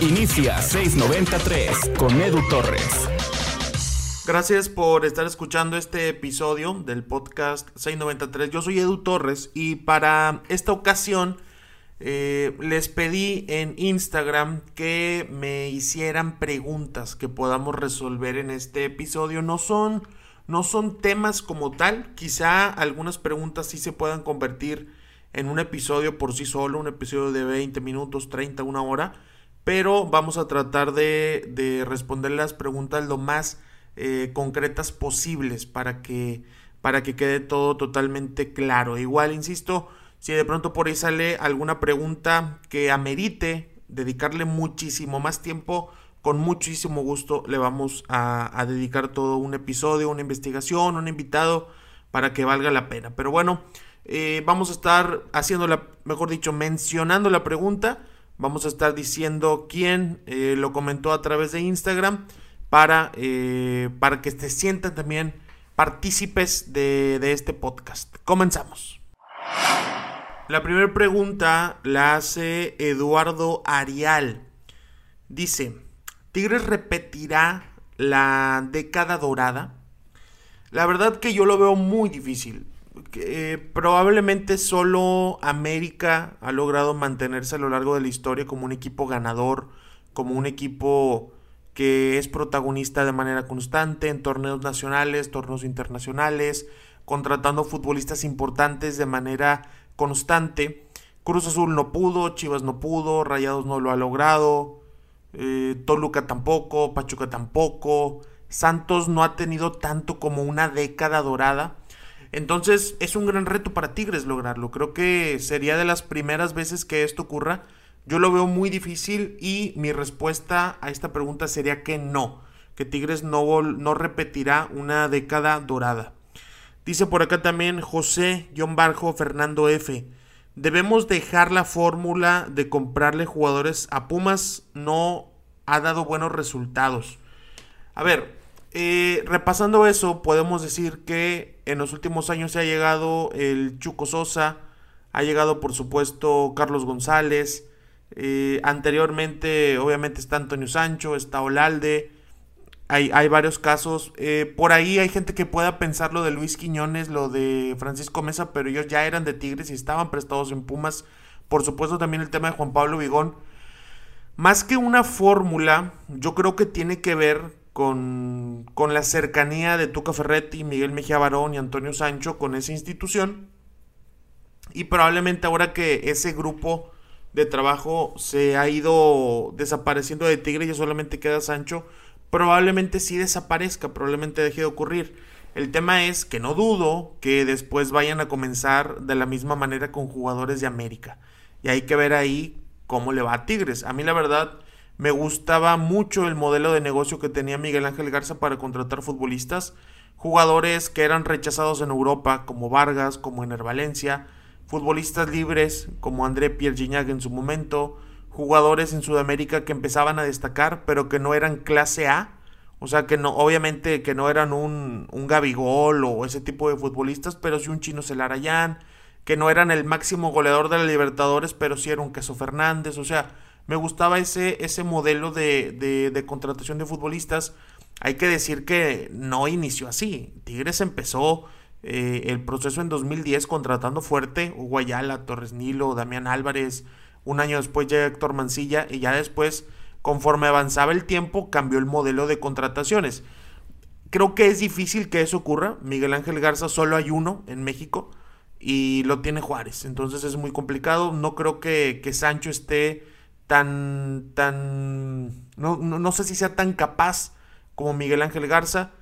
Inicia 693 con Edu Torres. Gracias por estar escuchando este episodio del podcast 693. Yo soy Edu Torres y para esta ocasión eh, les pedí en Instagram que me hicieran preguntas que podamos resolver en este episodio. No son, no son temas como tal, quizá algunas preguntas sí se puedan convertir en un episodio por sí solo, un episodio de 20 minutos, 30, una hora, pero vamos a tratar de, de responder las preguntas lo más eh, concretas posibles para que, para que quede todo totalmente claro. Igual, insisto, si de pronto por ahí sale alguna pregunta que amerite dedicarle muchísimo más tiempo, con muchísimo gusto le vamos a, dedicar todo un episodio, una investigación, un invitado para que valga la pena. Pero bueno, eh, vamos a estar haciendo la, mejor dicho, mencionando la pregunta. Vamos a estar diciendo quién eh, lo comentó a través de Instagram para, eh, para que se sientan también partícipes de, de este podcast. Comenzamos. La primera pregunta la hace Eduardo Arial. Dice, ¿Tigres repetirá la década dorada? La verdad que yo lo veo muy difícil. Eh, probablemente solo América ha logrado mantenerse a lo largo de la historia como un equipo ganador, como un equipo que es protagonista de manera constante en torneos nacionales, torneos internacionales, contratando futbolistas importantes de manera constante. Cruz Azul no pudo, Chivas no pudo, Rayados no lo ha logrado, eh, Toluca tampoco, Pachuca tampoco, Santos no ha tenido tanto como una década dorada. Entonces es un gran reto para Tigres lograrlo. Creo que sería de las primeras veces que esto ocurra. Yo lo veo muy difícil y mi respuesta a esta pregunta sería que no, que Tigres no, no repetirá una década dorada. Dice por acá también José-Barjo Barjo Fernando F. Debemos dejar la fórmula de comprarle jugadores a Pumas. No ha dado buenos resultados. A ver, eh, repasando eso, podemos decir que en los últimos años se ha llegado el Chuco Sosa, ha llegado por supuesto Carlos González, eh, anteriormente obviamente está Antonio Sancho, está Olalde, hay, varios casos. Eh, por ahí hay gente que pueda pensar lo de Luis Quiñones, lo de Francisco Mesa, pero ellos ya eran de Tigres y estaban prestados en Pumas. Por supuesto también el tema de Juan Pablo Vigón. Más que una fórmula, yo creo que tiene que ver con, con la cercanía de Tuca Ferretti, Miguel Mejía Barón y Antonio Sancho con esa institución. Y probablemente ahora que ese grupo de trabajo se ha ido desapareciendo de Tigre y solamente queda Sancho, probablemente sí desaparezca, probablemente deje de ocurrir. El tema es que no dudo que después vayan a comenzar de la misma manera con jugadores de América. Y hay que ver ahí cómo le va a Tigres. A mí la verdad me gustaba mucho el modelo de negocio que tenía Miguel Ángel Garza para contratar futbolistas. Jugadores que eran rechazados en Europa, como Vargas, como Ener Valencia. Futbolistas libres, como André Pierre en su momento jugadores en Sudamérica que empezaban a destacar, pero que no eran clase A. O sea, que no, obviamente que no eran un, un Gabigol o ese tipo de futbolistas, pero sí un Chino Celarayán, que no eran el máximo goleador de la Libertadores, pero sí era un Queso Fernández. O sea, me gustaba ese, ese modelo de, de, contratación de futbolistas. Hay que decir que no inició así. Tigres empezó eh, el proceso en 2010 contratando fuerte, Hugo Ayala, Torres Nilo, Damián Álvarez, un año después llega Héctor Mancilla y ya después, conforme avanzaba el tiempo, cambió el modelo de contrataciones. Creo que es difícil que eso ocurra. Miguel Ángel Garza solo hay uno en México y lo tiene Juárez. Entonces es muy complicado. No creo que, Sancho esté tan, tan, no, no, sé si sea tan capaz como Miguel Ángel Garza.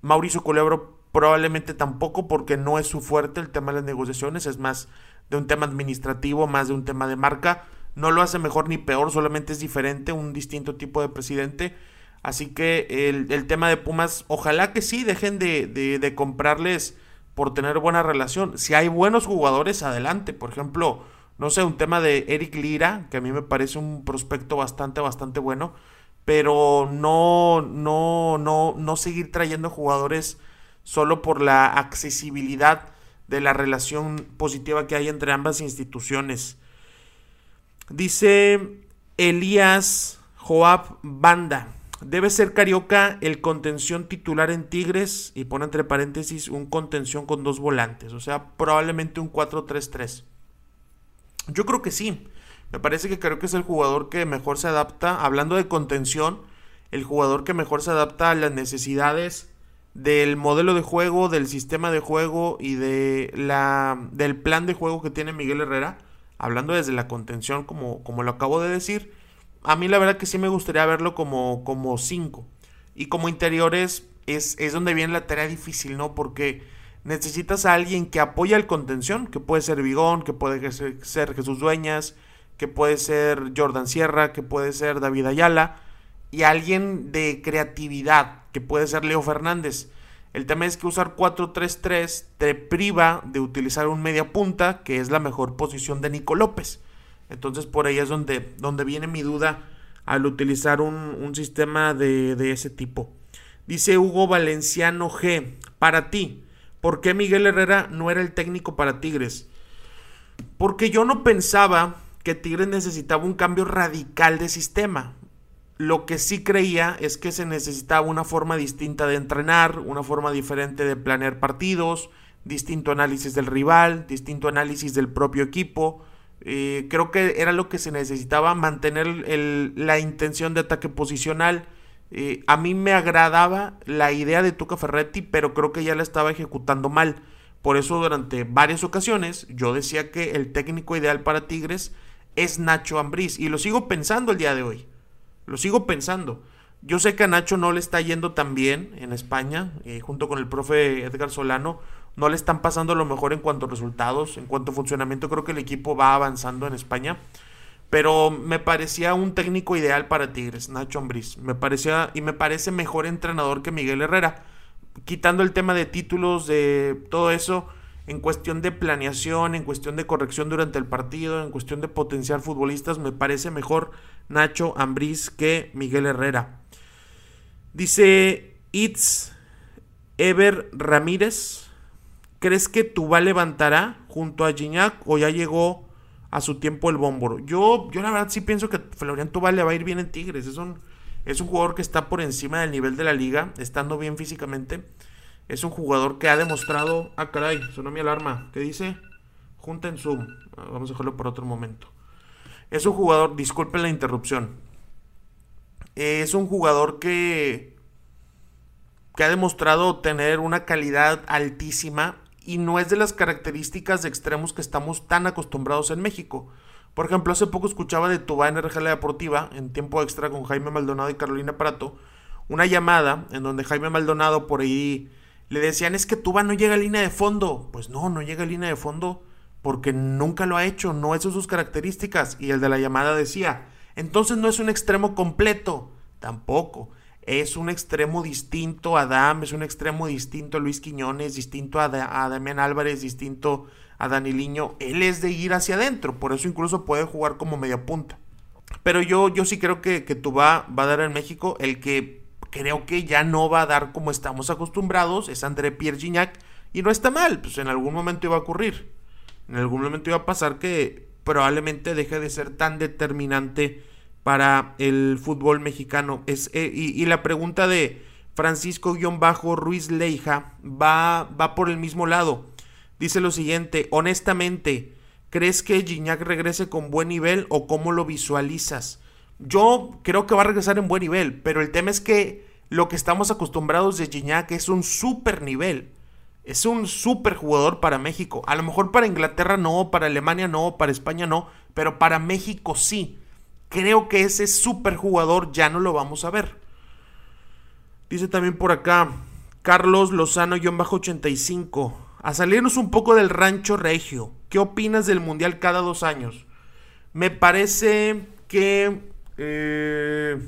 Mauricio Culebro probablemente tampoco porque no es su fuerte el tema de las negociaciones. Es más de un tema administrativo, más de un tema de marca no lo hace mejor ni peor, solamente es diferente, un distinto tipo de presidente. Así que el, tema de Pumas, ojalá que sí dejen de, de, comprarles por tener buena relación. Si hay buenos jugadores, adelante. Por ejemplo, no sé, un tema de Eric Lira, que a mí me parece un prospecto bastante, bastante bueno. Pero no, no, no, no seguir trayendo jugadores solo por la accesibilidad de la relación positiva que hay entre ambas instituciones. Dice Elías Joab Banda. Debe ser Carioca el contención titular en Tigres y pone entre paréntesis un contención con dos volantes, o sea, probablemente un 4-3-3. Yo creo que sí. Me parece que Carioca es el jugador que mejor se adapta, hablando de contención, el jugador que mejor se adapta a las necesidades del modelo de juego, del sistema de juego y de la, del plan de juego que tiene Miguel Herrera, hablando desde la contención como, como lo acabo de decir, a mí la verdad que sí me gustaría verlo como 5. y como interiores es, es donde viene la tarea difícil, ¿no? Porque necesitas a alguien que apoye al contención, que puede ser Vigón, que puede ser Jesús Dueñas, que puede ser Jordan Sierra, que puede ser David Ayala, y alguien de creatividad, que puede ser Leo Fernández. El tema es que usar 4-3-3 te priva de utilizar un media punta, que es la mejor posición de Nico López. Entonces por ahí es donde, donde viene mi duda al utilizar un, sistema de, de, ese tipo. Dice Hugo Valenciano G, para ti, ¿por qué Miguel Herrera no era el técnico para Tigres? Porque yo no pensaba que Tigres necesitaba un cambio radical de sistema. Lo que sí creía es que se necesitaba una forma distinta de entrenar, una forma diferente de planear partidos, distinto análisis del rival, distinto análisis del propio equipo. Eh, creo que era lo que se necesitaba, mantener la intención de ataque posicional. Eh, a mí me agradaba la idea de Tuca Ferretti, pero creo que ya la estaba ejecutando mal. Por eso durante varias ocasiones yo decía que el técnico ideal para Tigres es Nacho Ambriz y lo sigo pensando el día de hoy. Lo sigo pensando. Yo sé que a Nacho no le está yendo tan bien en España, eh, junto con el profe Edgar Solano. No le están pasando lo mejor en cuanto a resultados, en cuanto a funcionamiento. Creo que el equipo va avanzando en España. Pero me parecía un técnico ideal para Tigres, Nacho Ambriz. Me parecía y me parece mejor entrenador que Miguel Herrera. Quitando el tema de títulos, de todo eso, en cuestión de planeación, en cuestión de corrección durante el partido, en cuestión de potenciar futbolistas, me parece mejor Nacho Ambriz que Miguel Herrera. Dice Itz Ever Ramírez, ¿crees que Tuba levantará junto a Gignac o ya llegó a su tiempo el bómboro? Yo, yo la verdad sí pienso que Florian Tuba le va a ir bien en Tigres. Es un, es un jugador que está por encima del nivel de la liga, estando bien físicamente. Es un jugador que ha demostrado. Ah, caray, sonó mi alarma. ¿Qué dice? Junta en Zoom. Ah, vamos a dejarlo por otro momento. Es un jugador, disculpen la interrupción. Es un jugador que. que ha demostrado tener una calidad altísima y no es de las características de extremos que estamos tan acostumbrados en México. Por ejemplo, hace poco escuchaba de Tuba en RGL Deportiva, en tiempo extra con Jaime Maldonado y Carolina Prato, una llamada en donde Jaime Maldonado por ahí le decían es que Tuba no llega a línea de fondo. Pues no, no llega a línea de fondo porque nunca lo ha hecho, no es sus características. Y el de la llamada decía, entonces no es un extremo completo. Tampoco. Es un extremo distinto a Adam, es un extremo distinto a Luis Quiñones, distinto a, Damián Álvarez, distinto a Daniliño. Él es de ir hacia adentro, por eso incluso puede jugar como media punta. Pero yo, yo sí creo que, que Tuba va a dar en México el que creo que ya no va a dar como estamos acostumbrados, es André Pierre Gignac, y no está mal, pues en algún momento iba a ocurrir. En algún momento iba a pasar que probablemente deje de ser tan determinante para el fútbol mexicano. Es, eh, y, la pregunta de Francisco-Ruiz Leija va, va por el mismo lado. Dice lo siguiente, honestamente, ¿crees que Gignac regrese con buen nivel o cómo lo visualizas? Yo creo que va a regresar en buen nivel, pero el tema es que lo que estamos acostumbrados de Gignac es un super nivel. Es un super jugador para México. A lo mejor para Inglaterra no, para Alemania no, para España no, pero para México sí. Creo que ese super jugador ya no lo vamos a ver. Dice también por acá Carlos Lozano-85. A salirnos un poco del rancho regio. ¿Qué opinas del Mundial cada dos años? Me parece que eh,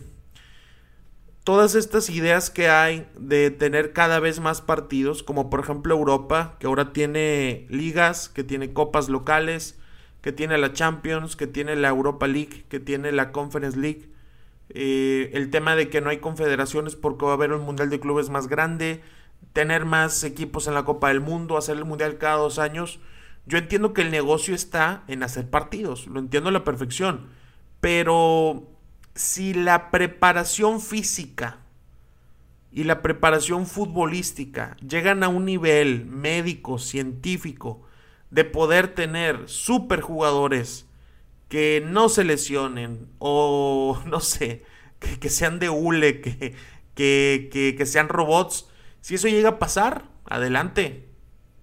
todas estas ideas que hay de tener cada vez más partidos, como por ejemplo Europa, que ahora tiene ligas, que tiene copas locales, que tiene la Champions, que tiene la Europa League, que tiene la Conference League. Eh, el tema de que no hay confederaciones porque va a haber un mundial de clubes más grande, tener más equipos en la Copa del Mundo, hacer el mundial cada dos años. Yo entiendo que el negocio está en hacer partidos, lo entiendo a la perfección, pero si la preparación física y la preparación futbolística llegan a un nivel médico, científico, de poder tener superjugadores que no se lesionen o no sé, que, sean de hule, que, que, que, sean robots, si eso llega a pasar, adelante.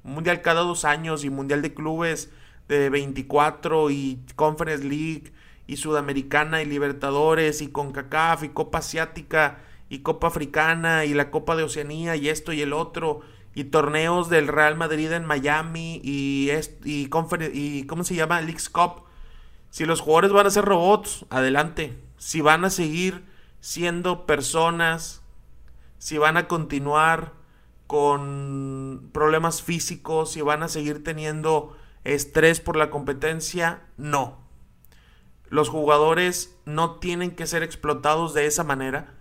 Mundial cada dos años y Mundial de Clubes de 24 y Conference League y Sudamericana y Libertadores y CONCACAF y Copa Asiática y Copa Africana y la Copa de Oceanía y esto y el otro y torneos del Real Madrid en Miami y, y, y ¿cómo se llama? Leagues Cup. Si los jugadores van a ser robots, adelante. Si van a seguir siendo personas, si van a continuar con problemas físicos, si van a seguir teniendo estrés por la competencia, no. Los jugadores no tienen que ser explotados de esa manera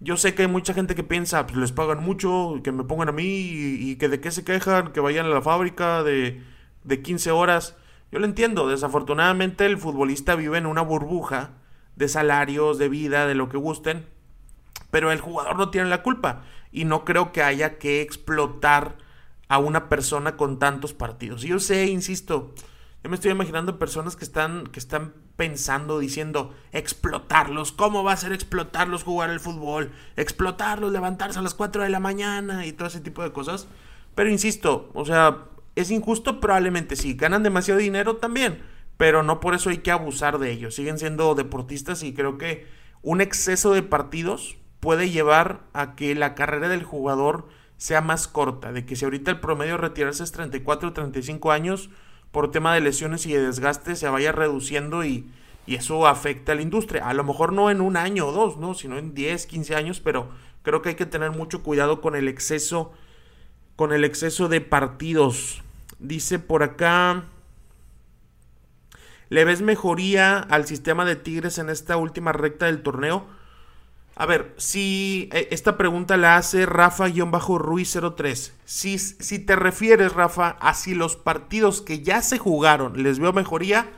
yo sé que hay mucha gente que piensa, pues les pagan mucho, que me pongan a mí y, que de qué se quejan, que vayan a la fábrica de, de 15 horas. Yo lo entiendo, desafortunadamente el futbolista vive en una burbuja de salarios, de vida, de lo que gusten, pero el jugador no tiene la culpa y no creo que haya que explotar a una persona con tantos partidos. Y yo sé, insisto, yo me estoy imaginando personas que están, que están pensando, diciendo, explotarlos. ¿Cómo va a ser explotarlos jugar el fútbol? Explotarlos, levantarse a las 4 de la mañana y todo ese tipo de cosas. Pero insisto, o sea, es injusto probablemente sí. Ganan demasiado dinero también. Pero no por eso hay que abusar de ellos. Siguen siendo deportistas y creo que un exceso de partidos puede llevar a que la carrera del jugador sea más corta. De que si ahorita el promedio de retirarse es 34 o 35 años por tema de lesiones y de desgaste se vaya reduciendo y, y eso afecta a la industria. A lo mejor no en un año o dos, ¿no? sino en 10, 15 años, pero creo que hay que tener mucho cuidado con el exceso con el exceso de partidos. Dice por acá ¿Le ves mejoría al sistema de Tigres en esta última recta del torneo? A ver, si eh, esta pregunta la hace Rafa-Ruiz03. Si, si te refieres, Rafa, a si los partidos que ya se jugaron les veo mejoría,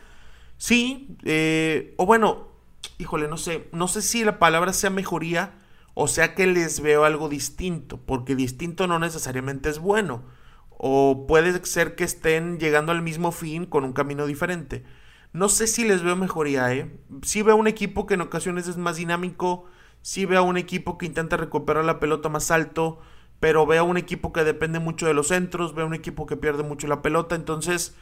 sí. Eh, o bueno, híjole, no sé. No sé si la palabra sea mejoría o sea que les veo algo distinto. Porque distinto no necesariamente es bueno. O puede ser que estén llegando al mismo fin con un camino diferente. No sé si les veo mejoría, ¿eh? Sí veo un equipo que en ocasiones es más dinámico sí veo a un equipo que intenta recuperar la pelota más alto, pero veo a un equipo que depende mucho de los centros, veo a un equipo que pierde mucho la pelota, entonces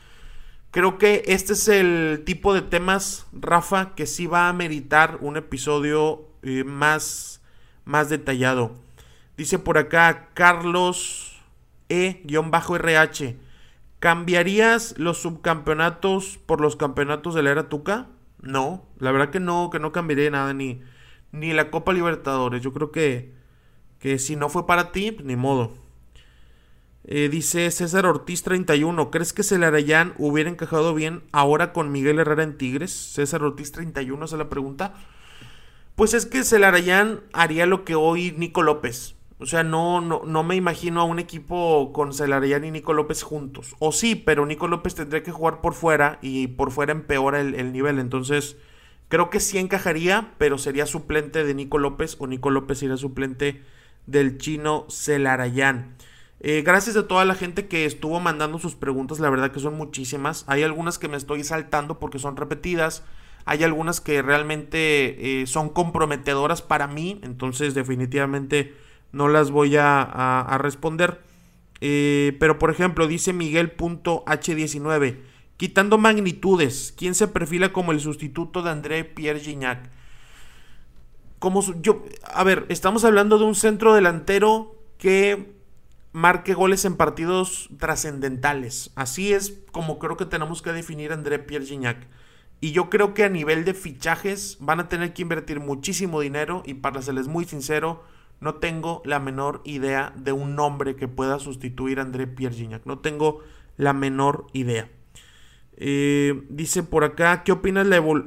creo que este es el tipo de temas, Rafa, que sí va a meritar un episodio eh, más, más detallado. Dice por acá Carlos E-RH. ¿Cambiarías los subcampeonatos por los campeonatos de la era Tuca? No, la verdad que no, que no cambiaría nada ni, ni la Copa Libertadores. Yo creo que, que si no fue para ti, pues, ni modo. Eh, dice César Ortiz 31. ¿Crees que Celarayán hubiera encajado bien ahora con Miguel Herrera en Tigres? César Ortiz 31 se la pregunta. Pues es que Celarayán haría lo que hoy Nico López. O sea, no, no, no me imagino a un equipo con Celarayán y Nico López juntos. O sí, pero Nico López tendría que jugar por fuera y por fuera empeora el, el nivel. Entonces, Creo que sí encajaría, pero sería suplente de Nico López o Nico López sería suplente del chino Celarayán. Eh, gracias a toda la gente que estuvo mandando sus preguntas, la verdad que son muchísimas. Hay algunas que me estoy saltando porque son repetidas. Hay algunas que realmente eh, son comprometedoras para mí, entonces definitivamente no las voy a, responder. Eh, pero por ejemplo, dice Miguel.h19. Quitando magnitudes, ¿quién se perfila como el sustituto de André Pierre Gignac? Como yo, a ver, estamos hablando de un centro delantero que marque goles en partidos trascendentales. Así es como creo que tenemos que definir a André Pierre Gignac. Y yo creo que a nivel de fichajes van a tener que invertir muchísimo dinero y para serles muy sincero, no tengo la menor idea de un nombre que pueda sustituir a André Pierre Gignac. No tengo la menor idea. Eh, dice por acá, ¿qué opinas,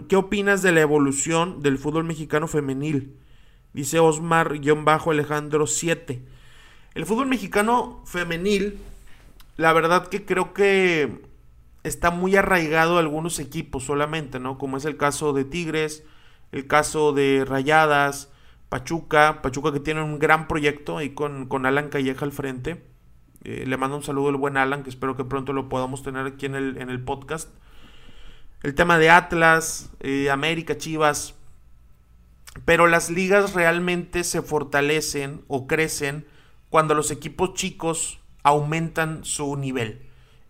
¿qué opinas de la evolución del fútbol mexicano femenil? Dice Osmar-Alejandro 7. El fútbol mexicano femenil, la verdad que creo que está muy arraigado a algunos equipos solamente, ¿no? Como es el caso de Tigres, el caso de Rayadas, Pachuca, Pachuca que tiene un gran proyecto ahí con, con Alan Calleja al frente. Eh, le mando un saludo al buen Alan, que espero que pronto lo podamos tener aquí en el, en el podcast. El tema de Atlas, eh, América, Chivas. Pero las ligas realmente se fortalecen o crecen cuando los equipos chicos aumentan su nivel.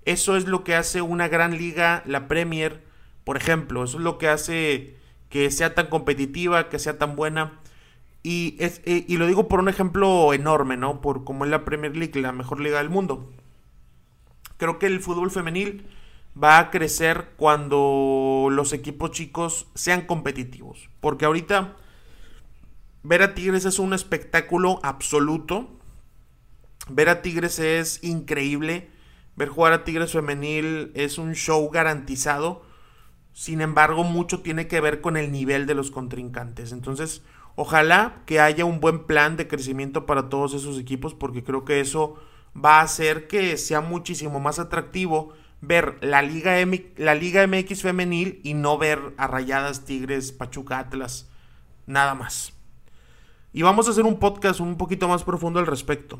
Eso es lo que hace una gran liga, la Premier, por ejemplo. Eso es lo que hace que sea tan competitiva, que sea tan buena. Y, es, eh, y lo digo por un ejemplo enorme, ¿no? Por como es la Premier League, la mejor liga del mundo. Creo que el fútbol femenil va a crecer cuando los equipos chicos sean competitivos. Porque ahorita ver a Tigres es un espectáculo absoluto. Ver a Tigres es increíble. Ver jugar a Tigres femenil es un show garantizado. Sin embargo, mucho tiene que ver con el nivel de los contrincantes. Entonces, ojalá que haya un buen plan de crecimiento para todos esos equipos porque creo que eso va a hacer que sea muchísimo más atractivo ver la Liga, la Liga MX femenil y no ver a Rayadas, Tigres, Pachuca, Atlas, nada más. Y vamos a hacer un podcast un poquito más profundo al respecto.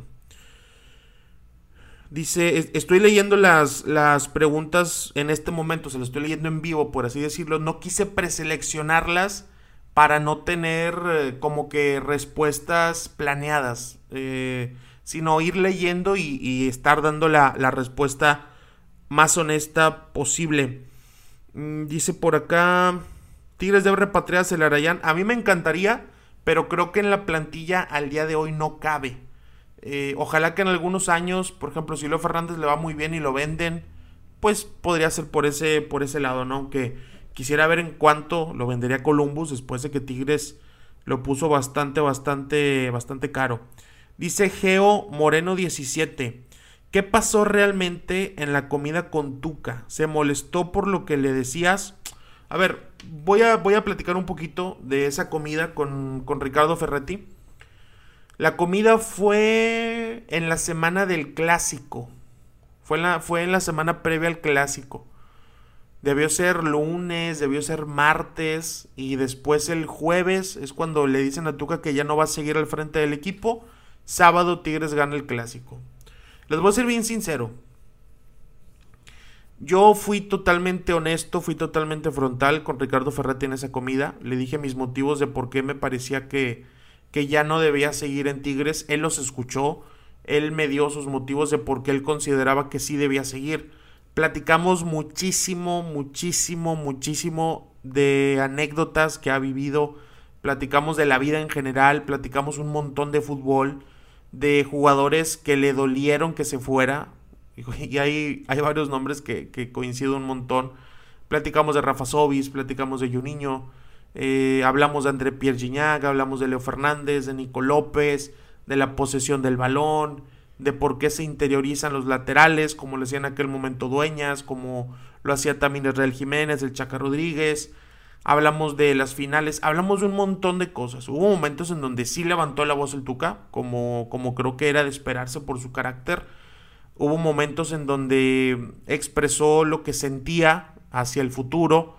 Dice, estoy leyendo las, las preguntas en este momento, se las estoy leyendo en vivo, por así decirlo. No quise preseleccionarlas para no tener eh, como que respuestas planeadas, eh, sino ir leyendo y, estar dando la, respuesta más honesta posible. Mm, dice por acá, Tigres debe repatriar el Arayán. A mí me encantaría, pero creo que en la plantilla al día de hoy no cabe. Eh, ojalá que en algunos años, por ejemplo, si Leo Fernández le va muy bien y lo venden, pues podría ser por ese, por ese lado, ¿no? Aunque quisiera ver en cuánto lo vendería Columbus después de que Tigres lo puso bastante, bastante, bastante caro. Dice Geo Moreno 17. ¿Qué pasó realmente en la comida con Tuca? ¿Se molestó por lo que le decías? A ver, voy a, voy a platicar un poquito de esa comida con, con Ricardo Ferretti. La comida fue en la semana del clásico. Fue la, fue en la semana previa al clásico. Debió ser lunes, debió ser martes y después el jueves es cuando le dicen a Tuca que ya no va a seguir al frente del equipo. Sábado Tigres gana el clásico. Les voy a ser bien sincero. Yo fui totalmente honesto, fui totalmente frontal con Ricardo Ferretti en esa comida. Le dije mis motivos de por qué me parecía que, que ya no debía seguir en Tigres. Él los escuchó, él me dio sus motivos de por qué él consideraba que sí debía seguir. Platicamos muchísimo, muchísimo, muchísimo de anécdotas que ha vivido. Platicamos de la vida en general, platicamos un montón de fútbol, de jugadores que le dolieron que se fuera. Y hay, hay varios nombres que, que coinciden un montón. Platicamos de Rafa Sobis, platicamos de Juninho, eh, hablamos de André Pierre Gignac, hablamos de Leo Fernández, de Nico López, de la posesión del balón, de por qué se interiorizan los laterales, como le hacía en aquel momento Dueñas, como lo hacía también Israel Jiménez, el Chaca Rodríguez. Hablamos de las finales, hablamos de un montón de cosas. Hubo momentos en donde sí levantó la voz el Tuca, como, como creo que era de esperarse por su carácter. Hubo momentos en donde expresó lo que sentía hacia el futuro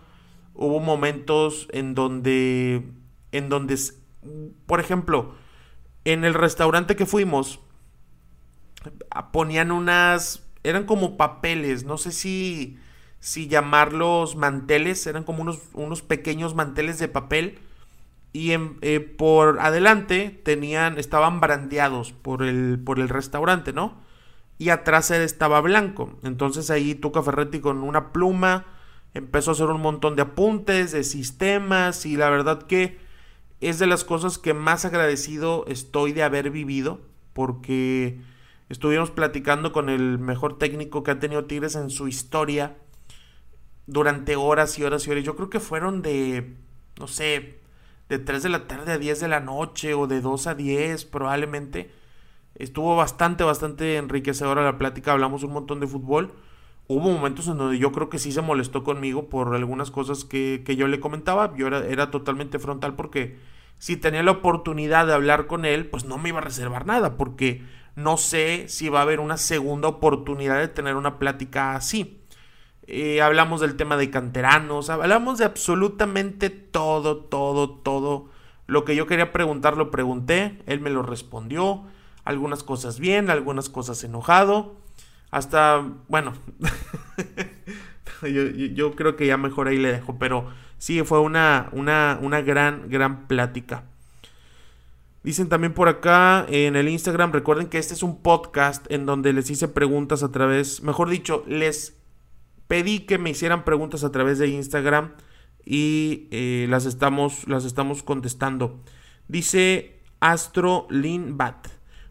hubo momentos en donde, en donde, por ejemplo, en el restaurante que fuimos, ponían unas, eran como papeles, no sé si, si llamarlos manteles, eran como unos, unos pequeños manteles de papel y eh, por adelante tenían, estaban brandeados por el, por el restaurante, ¿no? Y atrás estaba blanco. Entonces ahí Tuca Ferretti con una pluma, empezó a hacer un montón de apuntes, de sistemas y la verdad que es de las cosas que más agradecido estoy de haber vivido porque estuvimos platicando con el mejor técnico que ha tenido Tigres en su historia durante horas y horas y horas. Yo creo que fueron de, no sé, de 3 de la tarde a 10 de la noche o de 2 a 10 probablemente. Estuvo bastante, bastante enriquecedora la plática, hablamos un montón de fútbol hubo momentos en donde yo creo que sí se molestó conmigo por algunas cosas que, yo le comentaba. Yo era, era, totalmente frontal porque si tenía la oportunidad de hablar con él, pues no me iba a reservar nada, porque no sé si va a haber una segunda oportunidad de tener una plática así. eh, hablamos del tema de canteranos, hablamos de absolutamente todo, todo, todo. Lo que yo quería preguntar lo pregunté, él me lo respondió, algunas cosas bien, algunas cosas enojado, hasta, bueno, yo, creo que ya mejor ahí le dejo, pero sí, fue una, una, una gran, gran plática. Dicen también por acá en el Instagram, recuerden que este es un podcast en donde les hice preguntas a través, mejor dicho, les pedí que me hicieran preguntas a través de Instagram y eh, las, estamos, las estamos contestando. Dice Astro Bat.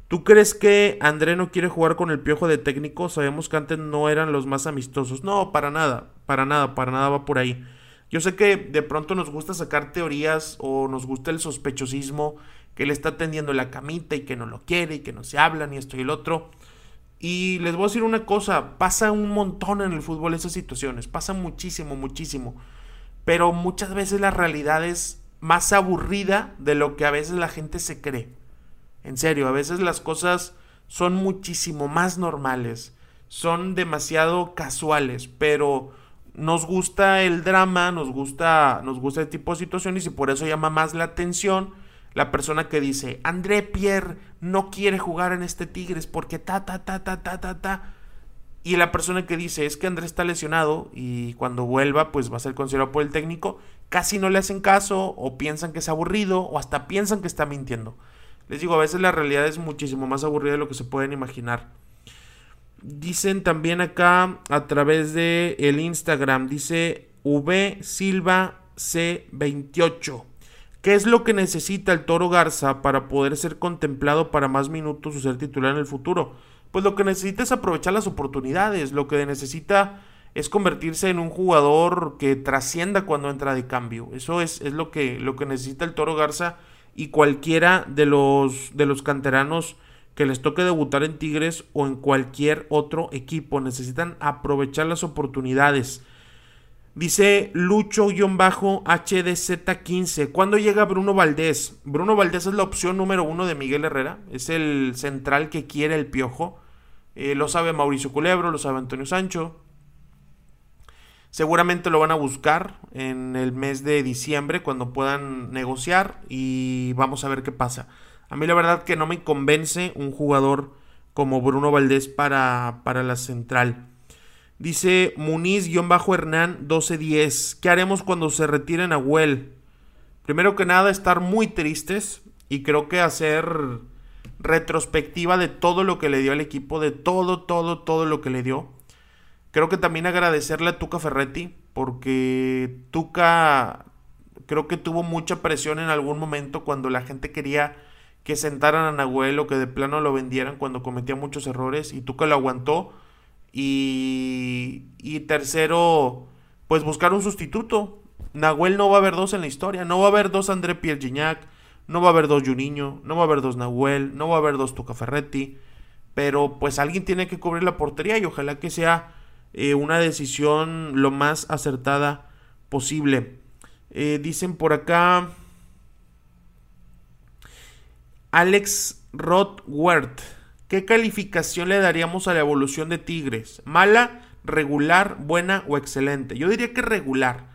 ¿Tú crees que André no quiere jugar con el piojo de técnico? Sabemos que antes no eran los más amistosos. No, para nada, para nada, para nada va por ahí. Yo sé que de pronto nos gusta sacar teorías o nos gusta el sospechosismo que le está tendiendo la camita y que no lo quiere y que no se hablan y esto y el otro. Y les voy a decir una cosa, pasa un montón en el fútbol esas situaciones, pasa muchísimo, muchísimo. Pero muchas veces la realidad es más aburrida de lo que a veces la gente se cree. En serio, a veces las cosas son muchísimo más normales, son demasiado casuales, pero nos gusta el drama, nos gusta, nos gusta el tipo de situaciones y por eso llama más la atención la persona que dice, André Pierre no quiere jugar en este Tigres porque ta, ta, ta, ta, ta, ta, ta. Y la persona que dice, es que André está lesionado y cuando vuelva pues va a ser considerado por el técnico, casi no le hacen caso o piensan que es aburrido o hasta piensan que está mintiendo. Les digo, a veces la realidad es muchísimo más aburrida de lo que se pueden imaginar. Dicen también acá a través de el Instagram, dice V Silva C28. ¿Qué es lo que necesita el Toro Garza para poder ser contemplado para más minutos o ser titular en el futuro? Pues lo que necesita es aprovechar las oportunidades, lo que necesita es convertirse en un jugador que trascienda cuando entra de cambio. Eso es, es lo, que, lo que necesita el Toro Garza y cualquiera de los, de los canteranos que les toque debutar en Tigres o en cualquier otro equipo. Necesitan aprovechar las oportunidades. Dice Lucho-HDZ15. ¿Cuándo llega Bruno Valdés? Bruno Valdés es la opción número uno de Miguel Herrera. Es el central que quiere el piojo. Eh, lo sabe Mauricio Culebro, lo sabe Antonio Sancho. Seguramente lo van a buscar en el mes de diciembre cuando puedan negociar y vamos a ver qué pasa. A mí la verdad que no me convence un jugador como Bruno Valdés para, para la central. Dice Muniz-Hernán 1210. ¿Qué haremos cuando se retiren a Well? Primero que nada, estar muy tristes y creo que hacer retrospectiva de todo lo que le dio al equipo, de todo, todo, todo lo que le dio. Creo que también agradecerle a Tuca Ferretti, porque Tuca creo que tuvo mucha presión en algún momento cuando la gente quería que sentaran a Nahuel o que de plano lo vendieran cuando cometía muchos errores y Tuca lo aguantó. Y, y tercero, pues buscar un sustituto. Nahuel no va a haber dos en la historia, no va a haber dos André Pierre no va a haber dos Juninho, no va a haber dos Nahuel, no va a haber dos Tuca Ferretti, pero pues alguien tiene que cubrir la portería y ojalá que sea eh, una decisión lo más acertada posible. Eh, dicen por acá Alex Rothwert. ¿Qué calificación le daríamos a la evolución de Tigres? ¿Mala, regular, buena o excelente? Yo diría que regular,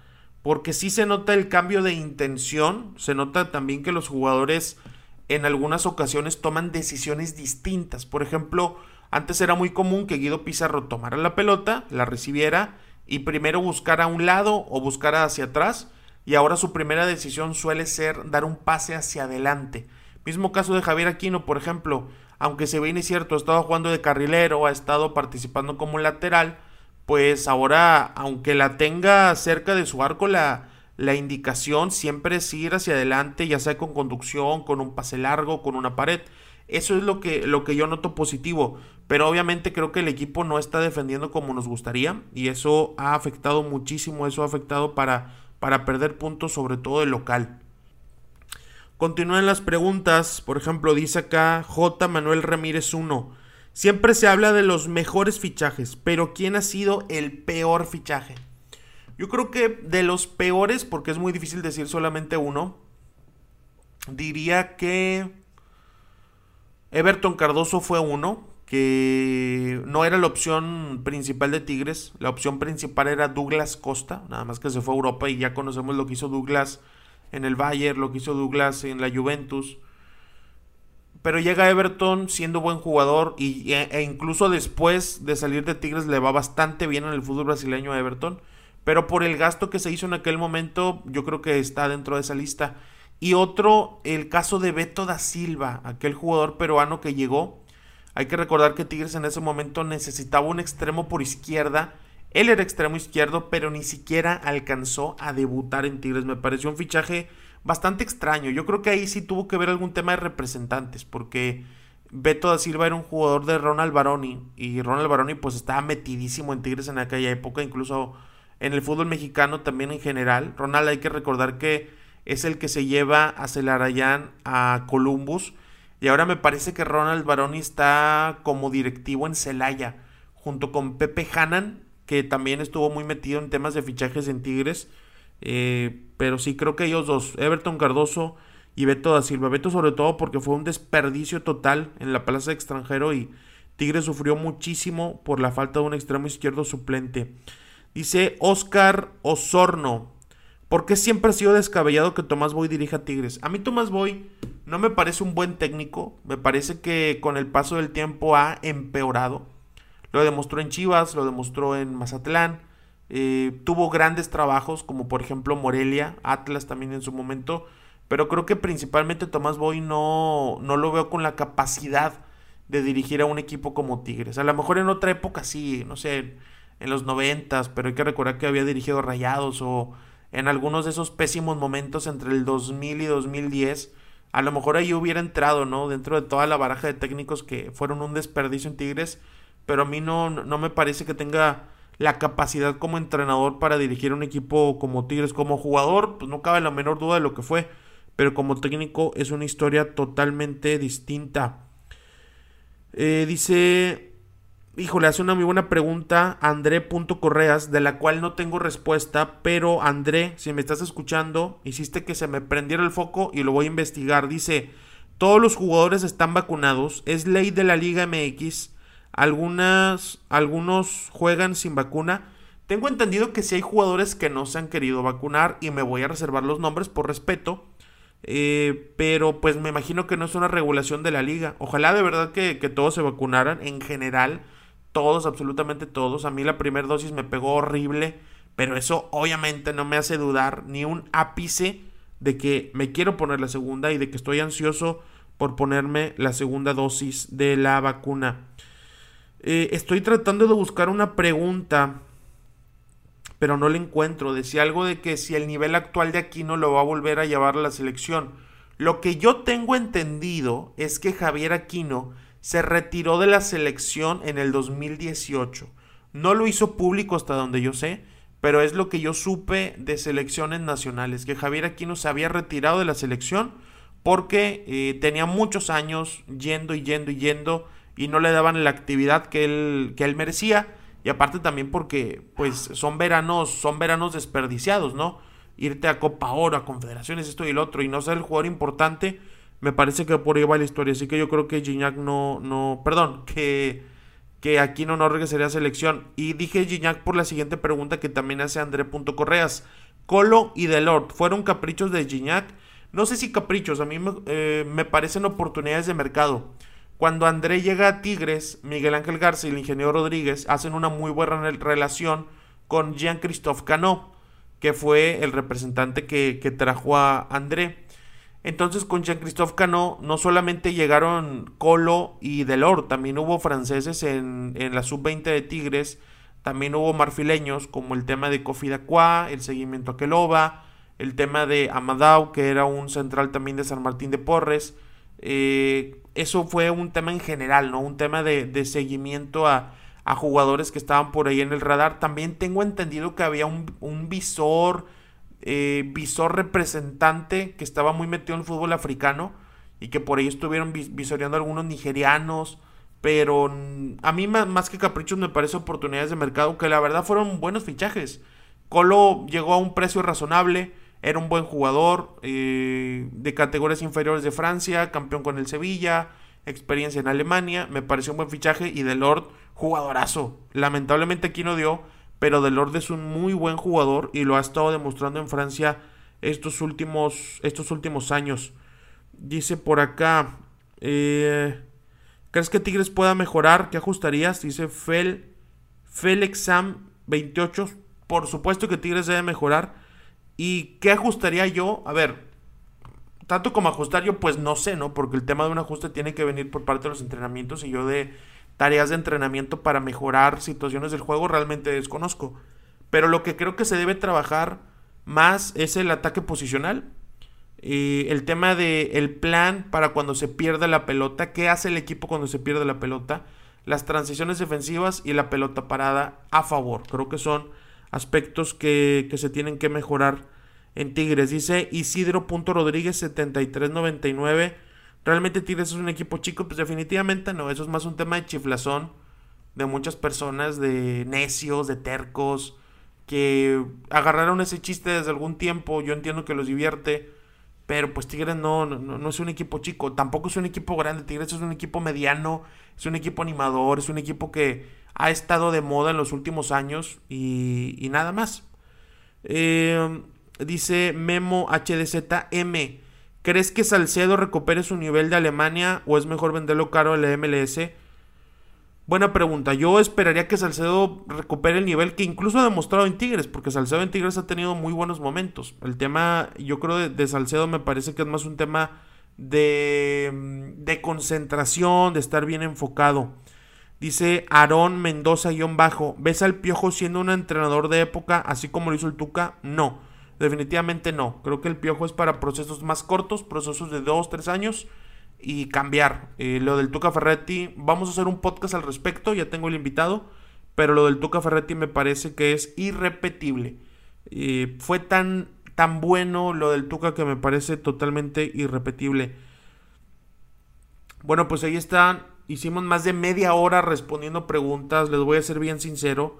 porque sí se nota el cambio de intención, se nota también que los jugadores en algunas ocasiones toman decisiones distintas. Por ejemplo, antes era muy común que Guido Pizarro tomara la pelota, la recibiera y primero buscara a un lado o buscara hacia atrás y ahora su primera decisión suele ser dar un pase hacia adelante. Mismo caso de Javier Aquino, por ejemplo, aunque se ve incierto, ha estado jugando de carrilero, ha estado participando como lateral, pues ahora, aunque la tenga cerca de su arco, la, la indicación siempre es ir hacia adelante, ya sea con conducción, con un pase largo, con una pared. Eso es lo que, lo que yo noto positivo. Pero obviamente creo que el equipo no está defendiendo como nos gustaría. Y eso ha afectado muchísimo. Eso ha afectado para, para perder puntos, sobre todo el local. Continúan las preguntas. Por ejemplo, dice acá J. Manuel Ramírez 1. Siempre se habla de los mejores fichajes, pero ¿quién ha sido el peor fichaje? Yo creo que de los peores, porque es muy difícil decir solamente uno, diría que Everton Cardoso fue uno, que no era la opción principal de Tigres, la opción principal era Douglas Costa, nada más que se fue a Europa y ya conocemos lo que hizo Douglas en el Bayern, lo que hizo Douglas en la Juventus. Pero llega Everton siendo buen jugador y, e, incluso después de salir de Tigres le va bastante bien en el fútbol brasileño a Everton. Pero por el gasto que se hizo en aquel momento, yo creo que está dentro de esa lista. Y otro, el caso de Beto da Silva, aquel jugador peruano que llegó hay que recordar que Tigres en ese momento necesitaba un extremo por izquierda. Él era extremo izquierdo, pero ni siquiera alcanzó a debutar en Tigres. Me pareció un fichaje bastante extraño. Yo creo que ahí sí tuvo que ver algún tema de representantes, porque Beto da Silva era un jugador de Ronald Baroni y Ronald Baroni pues estaba metidísimo en Tigres en aquella época, incluso en el fútbol mexicano también en general. Ronald hay que recordar que es el que se lleva a Celarayán a Columbus y ahora me parece que Ronald Baroni está como directivo en Celaya, junto con Pepe Hanan, que también estuvo muy metido en temas de fichajes en Tigres. Eh, pero sí, creo que ellos dos, Everton Cardoso y Beto da Silva. Beto sobre todo porque fue un desperdicio total en la plaza de extranjero y Tigres sufrió muchísimo por la falta de un extremo izquierdo suplente. Dice Oscar Osorno. ¿Por qué siempre ha sido descabellado que Tomás Boy dirija Tigres? A mí Tomás Boy no me parece un buen técnico. Me parece que con el paso del tiempo ha empeorado. Lo demostró en Chivas, lo demostró en Mazatlán. Eh, tuvo grandes trabajos como por ejemplo Morelia, Atlas también en su momento. Pero creo que principalmente Tomás Boy no, no lo veo con la capacidad de dirigir a un equipo como Tigres. A lo mejor en otra época sí, no sé, en los noventas, pero hay que recordar que había dirigido Rayados o en algunos de esos pésimos momentos entre el 2000 y 2010, a lo mejor ahí hubiera entrado, ¿no? Dentro de toda la baraja de técnicos que fueron un desperdicio en Tigres, pero a mí no, no me parece que tenga la capacidad como entrenador para dirigir un equipo como Tigres. Como jugador, pues no cabe la menor duda de lo que fue, pero como técnico es una historia totalmente distinta. Eh, dice híjole, hace una muy buena pregunta André.correas, de la cual no tengo respuesta, pero André, si me estás escuchando, hiciste que se me prendiera el foco y lo voy a investigar. Dice, todos los jugadores están vacunados, es ley de la Liga MX, algunas, algunos juegan sin vacuna. Tengo entendido que si hay jugadores que no se han querido vacunar y me voy a reservar los nombres por respeto. Eh, pero pues me imagino que no es una regulación de la liga. Ojalá de verdad que, que todos se vacunaran en general todos, absolutamente todos. A mí la primera dosis me pegó horrible, pero eso obviamente no me hace dudar ni un ápice de que me quiero poner la segunda y de que estoy ansioso por ponerme la segunda dosis de la vacuna. Eh, estoy tratando de buscar una pregunta, pero no la encuentro. Decía algo de que si el nivel actual de Aquino lo va a volver a llevar a la selección. Lo que yo tengo entendido es que Javier Aquino se retiró de la selección en el 2018. No lo hizo público hasta donde yo sé, pero es lo que yo supe de selecciones nacionales, que Javier Aquino se había retirado de la selección porque eh, tenía muchos años yendo y yendo y yendo y no le daban la actividad que él, que él merecía y aparte también porque pues son veranos, son veranos desperdiciados, ¿no? Irte a Copa Oro, a Confederaciones, esto y el otro y no ser el jugador importante me parece que por ahí va la historia. Así que yo creo que Gignac no, no, perdón, que, que aquí no, no regresaría a selección. Y dije Gignac por la siguiente pregunta que también hace André Correas. Colo y Delort, ¿fueron caprichos de Gignac? No sé si caprichos, a mí me, eh, me parecen oportunidades de mercado. Cuando André llega a Tigres, Miguel Ángel Garza y el ingeniero Rodríguez hacen una muy buena relación con Jean-Christophe Cano, que fue el representante que, que trajo a André. Entonces con Jean-Christophe Cano no solamente llegaron Colo y Delor, también hubo franceses en, la sub-20 de Tigres, también hubo marfileños como el tema de Kofi el seguimiento a Keloba, el tema de Amadao, que era un central también de San Martín de Porres. Eh, eso fue un tema en general, ¿no? Un tema de, seguimiento a, jugadores que estaban por ahí en el radar. También tengo entendido que había un, visor eh, visor representante que estaba muy metido en el fútbol africano y que por ahí estuvieron visoreando algunos nigerianos. Pero a mí más, que caprichos me parece oportunidades de mercado que la verdad fueron buenos fichajes. Colo llegó a un precio razonable, era un buen jugador eh, de categorías inferiores de Francia, campeón con el Sevilla, experiencia en Alemania, me pareció un buen fichaje y Delord, jugadorazo. Lamentablemente aquí no dio, pero Delord es un muy buen jugador y lo ha estado demostrando en Francia estos últimos, estos últimos años. Dice por acá, eh, ¿crees que Tigres pueda mejorar? ¿Qué ajustarías? Dice Fel, Felexam 28. Por supuesto que Tigres debe mejorar. ¿Y qué ajustaría yo? A ver, tanto como ajustar yo, pues no sé, ¿no? Porque el tema de un ajuste tiene que venir por parte de los entrenamientos y yo de tareas de entrenamiento para mejorar situaciones del juego realmente desconozco. Pero lo que creo que se debe trabajar más es el ataque posicional. y el tema de el plan para cuando se pierde la pelota, qué hace el equipo cuando se pierde la pelota, las transiciones defensivas y la pelota parada a favor. Creo que son aspectos que, que se tienen que mejorar en Tigres. Dice Isidro Rodríguez 7399. ¿Realmente Tigres es un equipo chico? Pues definitivamente no. Eso es más un tema de chiflazón de muchas personas, de necios, de tercos, que agarraron ese chiste desde algún tiempo. Yo entiendo que los divierte. Pero pues Tigres no, no, no, es un equipo chico. Tampoco es un equipo grande. Tigres es un equipo mediano. Es un equipo animador. Es un equipo que ha estado de moda en los últimos años. Y, y nada más. Eh, Dice Memo HDZM. ¿Crees que Salcedo recupere su nivel de Alemania o es mejor venderlo caro en la MLS? Buena pregunta. Yo esperaría que Salcedo recupere el nivel que incluso ha demostrado en Tigres, porque Salcedo en Tigres ha tenido muy buenos momentos. El tema, yo creo, de, de Salcedo me parece que es más un tema de concentración, de estar bien enfocado. Dice Aarón Mendoza-bajo. ¿Ves al Piojo siendo un entrenador de época, así como lo hizo el Tuca? No. Definitivamente no. Creo que el piojo es para procesos más cortos, procesos de 2, 3 años y cambiar. Eh, lo del Tuca Ferretti, vamos a hacer un podcast al respecto, ya tengo el invitado, pero lo del Tuca Ferretti me parece que es irrepetible. Eh, fue tan, tan bueno lo del Tuca que me parece totalmente irrepetible. Bueno, pues ahí están. Hicimos más de media hora respondiendo preguntas, les voy a ser bien sincero.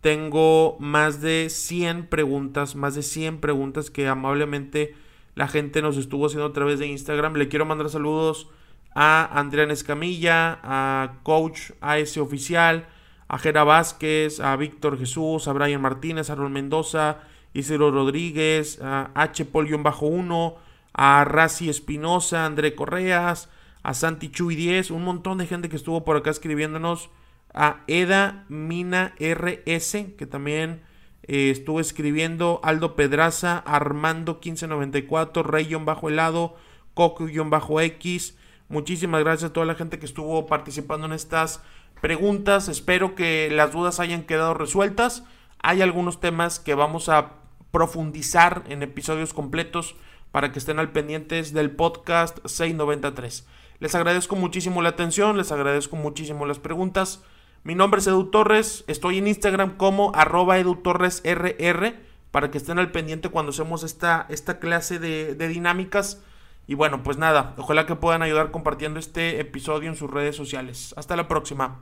Tengo más de 100 preguntas, más de 100 preguntas que amablemente la gente nos estuvo haciendo a través de Instagram. Le quiero mandar saludos a Andrea Escamilla, a Coach AS Oficial, a Jera Vázquez, a Víctor Jesús, a Brian Martínez, a Ron Mendoza, Isidro Rodríguez, a H. Bajo 1, a Razi Espinosa, André Correas, a Santi Chuy 10, un montón de gente que estuvo por acá escribiéndonos a Eda Mina RS, que también eh, estuvo escribiendo, Aldo Pedraza, Armando 1594, Rey-Bajo Helado, Coco-X. Muchísimas gracias a toda la gente que estuvo participando en estas preguntas. Espero que las dudas hayan quedado resueltas. Hay algunos temas que vamos a profundizar en episodios completos para que estén al pendientes del podcast 693. Les agradezco muchísimo la atención, les agradezco muchísimo las preguntas. Mi nombre es Edu Torres, estoy en Instagram como arroba edutorresrr para que estén al pendiente cuando hacemos esta, esta clase de, de dinámicas. Y bueno, pues nada, ojalá que puedan ayudar compartiendo este episodio en sus redes sociales. Hasta la próxima.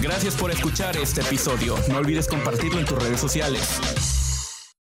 Gracias por escuchar este episodio. No olvides compartirlo en tus redes sociales.